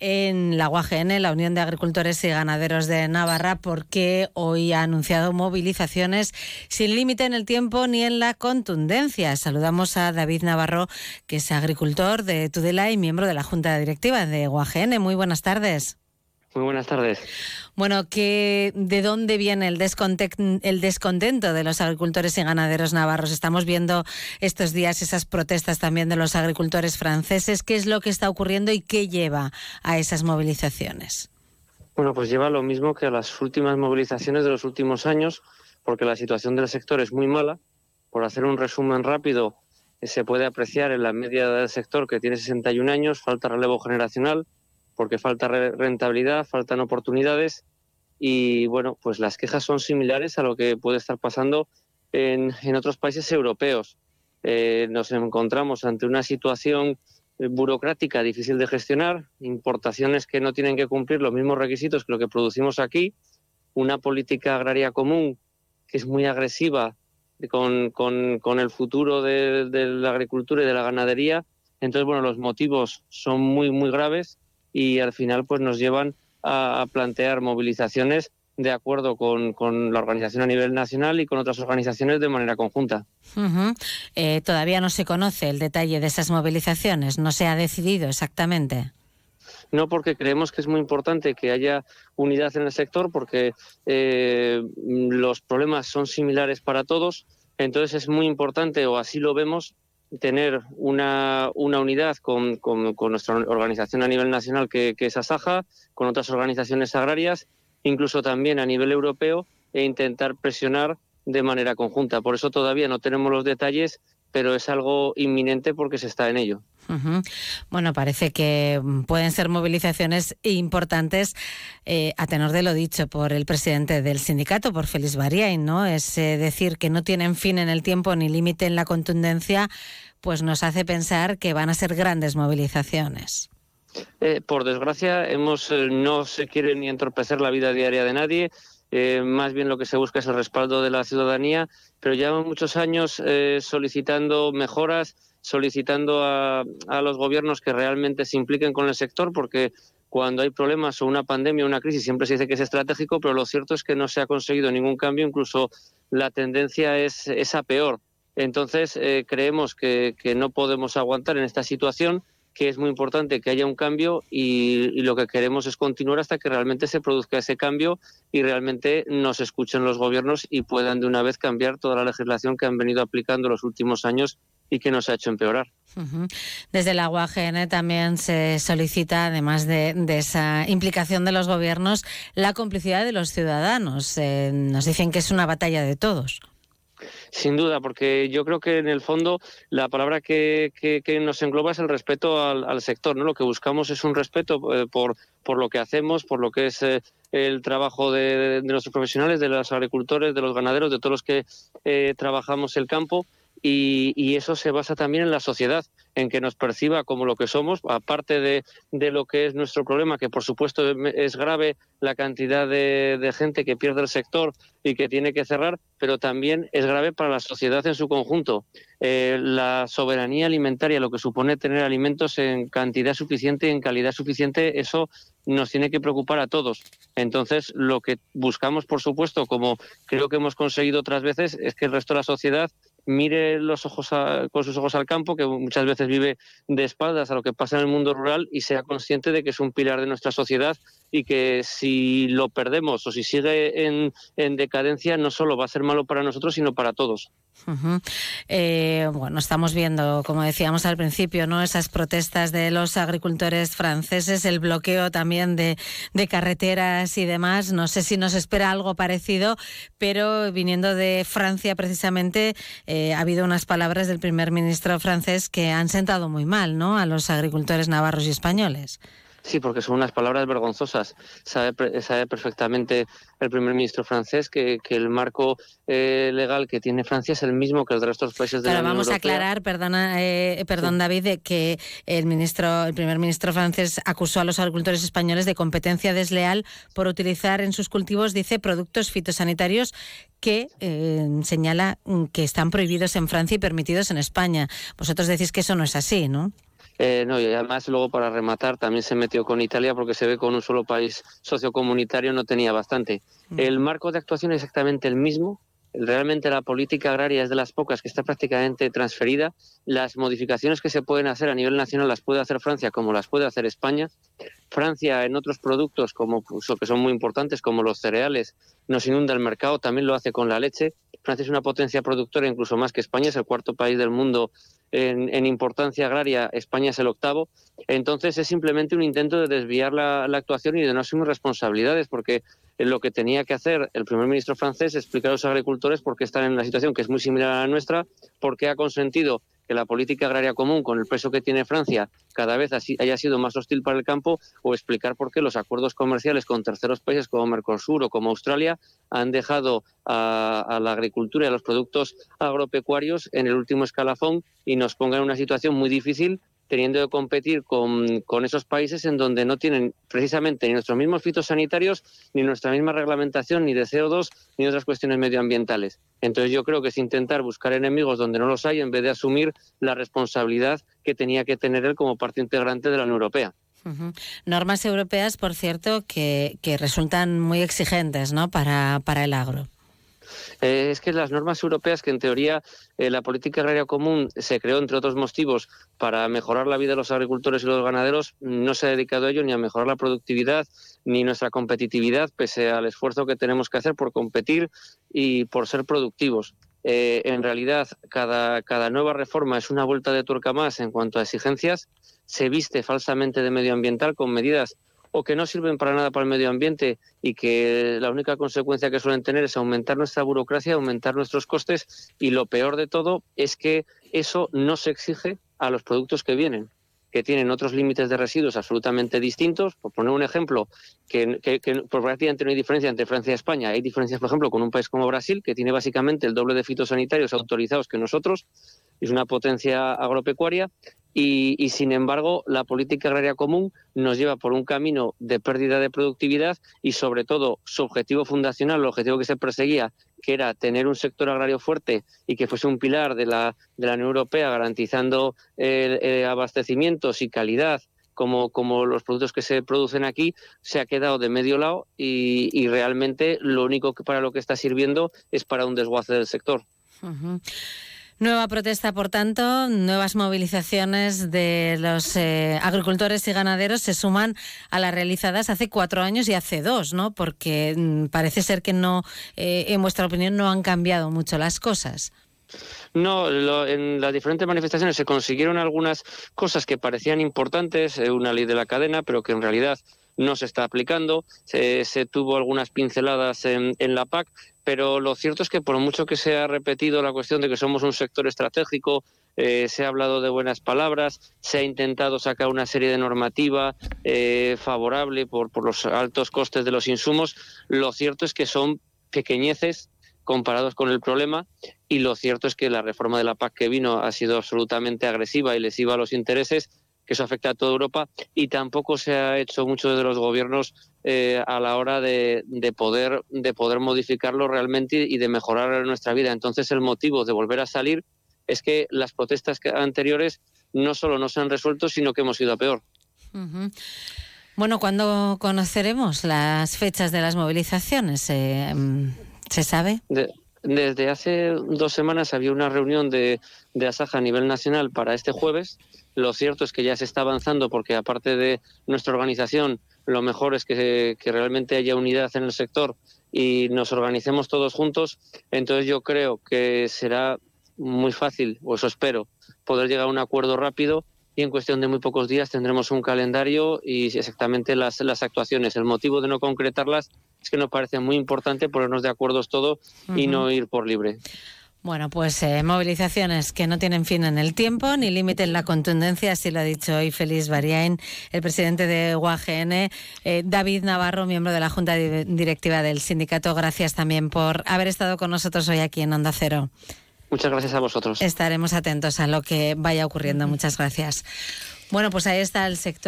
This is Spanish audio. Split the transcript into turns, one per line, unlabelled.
en la UAGN, la Unión de Agricultores y Ganaderos de Navarra, porque hoy ha anunciado movilizaciones sin límite en el tiempo ni en la contundencia. Saludamos a David Navarro, que es agricultor de Tudela y miembro de la Junta Directiva de UAGN. Muy buenas tardes.
Muy buenas tardes.
Bueno, ¿de dónde viene el, el descontento de los agricultores y ganaderos navarros? Estamos viendo estos días esas protestas también de los agricultores franceses. ¿Qué es lo que está ocurriendo y qué lleva a esas movilizaciones?
Bueno, pues lleva lo mismo que a las últimas movilizaciones de los últimos años, porque la situación del sector es muy mala. Por hacer un resumen rápido, eh, se puede apreciar en la media del sector que tiene 61 años, falta relevo generacional, porque falta rentabilidad, faltan oportunidades y bueno, pues las quejas son similares a lo que puede estar pasando en, otros países europeos. Eh, nos encontramos ante una situación eh, burocrática difícil de gestionar, importaciones que no tienen que cumplir los mismos requisitos que lo que producimos aquí, una política agraria común que es muy agresiva con, con, el futuro de, la agricultura y de la ganadería. Entonces, bueno, los motivos son muy, muy graves y al final pues nos llevan a, plantear movilizaciones de acuerdo con, la organización a nivel nacional y con otras organizaciones de manera conjunta.
Eh, todavía no se conoce el detalle de esas movilizaciones, no se ha decidido exactamente.
No, porque creemos que es muy importante que haya unidad en el sector, porque eh, los problemas son similares para todos. Entonces es muy importante, o así lo vemos, tener una, una unidad con, con, nuestra organización a nivel nacional que, que, es ASAJA, con otras organizaciones agrarias, incluso también a nivel europeo, e intentar presionar de manera conjunta. Por eso todavía no tenemos los detalles, pero es algo inminente porque se está en ello.
Bueno, parece que pueden ser movilizaciones importantes eh, a tenor de lo dicho por el presidente del sindicato, por Félix Bariain, ¿no? Es eh, decir, que no tienen fin en el tiempo ni límite en la contundencia, pues nos hace pensar que van a ser grandes movilizaciones.
Eh, por desgracia, hemos, no se quiere ni entorpecer la vida diaria de nadie. Más bien lo que se busca es el respaldo de la ciudadanía, pero llevamos muchos años solicitando mejoras, solicitando a, los gobiernos que realmente se impliquen con el sector, porque cuando hay problemas o una pandemia o una crisis siempre se dice que es estratégico, pero lo cierto es que no se ha conseguido ningún cambio, incluso la tendencia es, esa peor. Entonces, eh, creemos que, no podemos aguantar en esta situación, que es muy importante que haya un cambio y, lo que queremos es continuar hasta que realmente se produzca ese cambio y realmente nos escuchen los gobiernos y puedan de una vez cambiar toda la legislación que han venido aplicando los últimos años y que nos ha hecho empeorar.
Desde la UAGN también se solicita, además de, esa implicación de los gobiernos, la complicidad de los ciudadanos. Eh, nos dicen que es una batalla de todos.
Sin duda, porque yo creo que en el fondo la palabra que, nos engloba es el respeto al, sector. ¿no? Lo que buscamos es un respeto eh, por, por lo que hacemos, por lo que es eh, el trabajo de, nuestros profesionales, de los agricultores, de los ganaderos, de todos los que trabajamos el campo y, eso se basa también en la sociedad, en que nos perciba como lo que somos, aparte de, lo que es nuestro problema, que por supuesto es grave la cantidad de, gente que pierde el sector y que tiene que cerrar, pero también es grave para la sociedad en su conjunto. Eh, la soberanía alimentaria, lo que supone tener alimentos en cantidad suficiente y en calidad suficiente, eso nos tiene que preocupar a todos. Entonces, lo que buscamos, por supuesto, como creo que hemos conseguido otras veces, es que el resto de la sociedad mire los ojos con sus ojos al campo, que muchas veces vive de espaldas a lo que pasa en el mundo rural y sea consciente de que es un pilar de nuestra sociedad y que si lo perdemos o si sigue en, en decadencia no solo va a ser malo para nosotros, sino para todos.
Eh, bueno, estamos viendo, como decíamos al principio, ¿no? esas protestas de los agricultores franceses, el bloqueo también de, carreteras y demás. No sé si nos espera algo parecido, pero viniendo de Francia precisamente, eh, ha habido unas palabras del primer ministro francés que han sentado muy mal ¿no? a los agricultores navarros y españoles.
Sí, porque son unas palabras vergonzosas. Sabe, perfectamente el primer ministro francés que, el marco eh, legal que tiene Francia es el mismo que el de los otros países de la Unión
vamos
a
aclarar, perdona, eh, perdón David, de que el ministro, el primer ministro francés acusó a los agricultores españoles de competencia desleal por utilizar en sus cultivos, dice, productos fitosanitarios que eh, señala que están prohibidos en Francia y permitidos en España. Vosotros decís que eso no es así, ¿no?
Eh, no, y además luego para rematar también se metió con Italia porque se ve con un solo país sociocomunitario no tenía bastante. Mm. El marco de actuación es exactamente el mismo, realmente la política agraria es de las pocas que está prácticamente transferida. Las modificaciones que se pueden hacer a nivel nacional las puede hacer Francia como las puede hacer España. Francia en otros productos como pues, que son muy importantes como los cereales nos inunda el mercado, también lo hace con la leche. Francia es una potencia productora incluso más que España, es el cuarto país del mundo en, importancia agraria, España es el octavo. Entonces es simplemente un intento de desviar la, la actuación y de no asumir responsabilidades porque lo que tenía que hacer el primer ministro francés es explicar a los agricultores por qué están en una situación que es muy similar a la nuestra, por qué ha consentido que la política agraria común, con el peso que tiene Francia, cada vez haya sido más hostil para el campo, o explicar por qué los acuerdos comerciales con terceros países como Mercosur o como Australia han dejado a, a la agricultura y a los productos agropecuarios en el último escalafón y nos pongan en una situación muy difícil teniendo que competir con, con, esos países en donde no tienen precisamente ni nuestros mismos fitosanitarios, ni nuestra misma reglamentación, ni de CO2, ni otras cuestiones medioambientales. Entonces yo creo que es intentar buscar enemigos donde no los hay en vez de asumir la responsabilidad que tenía que tener él como parte integrante de la Unión Europea.
Normas europeas, por cierto, que, que resultan muy exigentes ¿no? para, para el agro.
Eh, es que las normas europeas, que en teoría eh, la política agraria común se creó, entre otros motivos, para mejorar la vida de los agricultores y los ganaderos, no se ha dedicado a ello ni a mejorar la productividad ni nuestra competitividad, pese al esfuerzo que tenemos que hacer por competir y por ser productivos. Eh, en realidad, cada, cada nueva reforma es una vuelta de tuerca más en cuanto a exigencias, se viste falsamente de medioambiental con medidas o que no sirven para nada para el medio ambiente y que la única consecuencia que suelen tener es aumentar nuestra burocracia, aumentar nuestros costes y lo peor de todo es que eso no se exige a los productos que vienen que tienen otros límites de residuos absolutamente distintos. Por poner un ejemplo, que, que prácticamente no hay diferencia entre Francia y España. Hay diferencias, por ejemplo, con un país como Brasil, que tiene básicamente el doble de fitosanitarios autorizados que nosotros, es una potencia agropecuaria, y, sin embargo, la política agraria común nos lleva por un camino de pérdida de productividad y, sobre todo, su objetivo fundacional, el objetivo que se perseguía, que era tener un sector agrario fuerte y que fuese un pilar de la, de la Unión Europea garantizando eh, abastecimientos y calidad como, como, los productos que se producen aquí, se ha quedado de medio lado y, y realmente lo único que para lo que está sirviendo es para un desguace del sector.
Nueva protesta, por tanto, nuevas movilizaciones de los eh, agricultores y ganaderos se suman a las realizadas hace cuatro años y hace dos, ¿no? Porque mm, parece ser que no, eh, en vuestra opinión, no han cambiado mucho las cosas.
No, en las diferentes manifestaciones se consiguieron algunas cosas que parecían importantes, eh, una ley de la cadena, pero que en realidad no se está aplicando. Se, tuvo algunas pinceladas en, la PAC, pero lo cierto es que por mucho que se ha repetido la cuestión de que somos un sector estratégico, eh, se ha hablado de buenas palabras, se ha intentado sacar una serie de normativa eh, favorable por, por los altos costes de los insumos, lo cierto es que son pequeñeces comparados con el problema y lo cierto es que la reforma de la PAC que vino ha sido absolutamente agresiva y lesiva a los intereses que eso afecta a toda Europa y tampoco se ha hecho mucho de los gobiernos eh, a la hora de, poder, de poder modificarlo realmente y de mejorar nuestra vida. Entonces el motivo de volver a salir es que las protestas anteriores no solo no se han resuelto, sino que hemos ido a peor.
Bueno, ¿cuándo conoceremos las fechas de las movilizaciones? Eh, ¿Se sabe?
desde hace dos semanas había una reunión de, de Asaja a nivel nacional para este jueves lo cierto es que ya se está avanzando porque aparte de nuestra organización, lo mejor es que, realmente haya unidad en el sector y nos organicemos todos juntos. Entonces yo creo que será muy fácil, o eso espero, poder llegar a un acuerdo rápido y en cuestión de muy pocos días tendremos un calendario y exactamente las, las actuaciones. El motivo de no concretarlas es que nos parece muy importante ponernos de acuerdo todos y no ir por libre.
Bueno, pues eh, movilizaciones que no tienen fin en el tiempo ni límite en la contundencia, así lo ha dicho hoy Félix Bariain, el presidente de UAGN. Eh, David Navarro, miembro de la Junta Directiva del sindicato, gracias también por haber estado con nosotros hoy aquí en Onda Cero.
Muchas gracias a vosotros.
Estaremos atentos a lo que vaya ocurriendo. Muchas gracias. Bueno, pues ahí está el sector.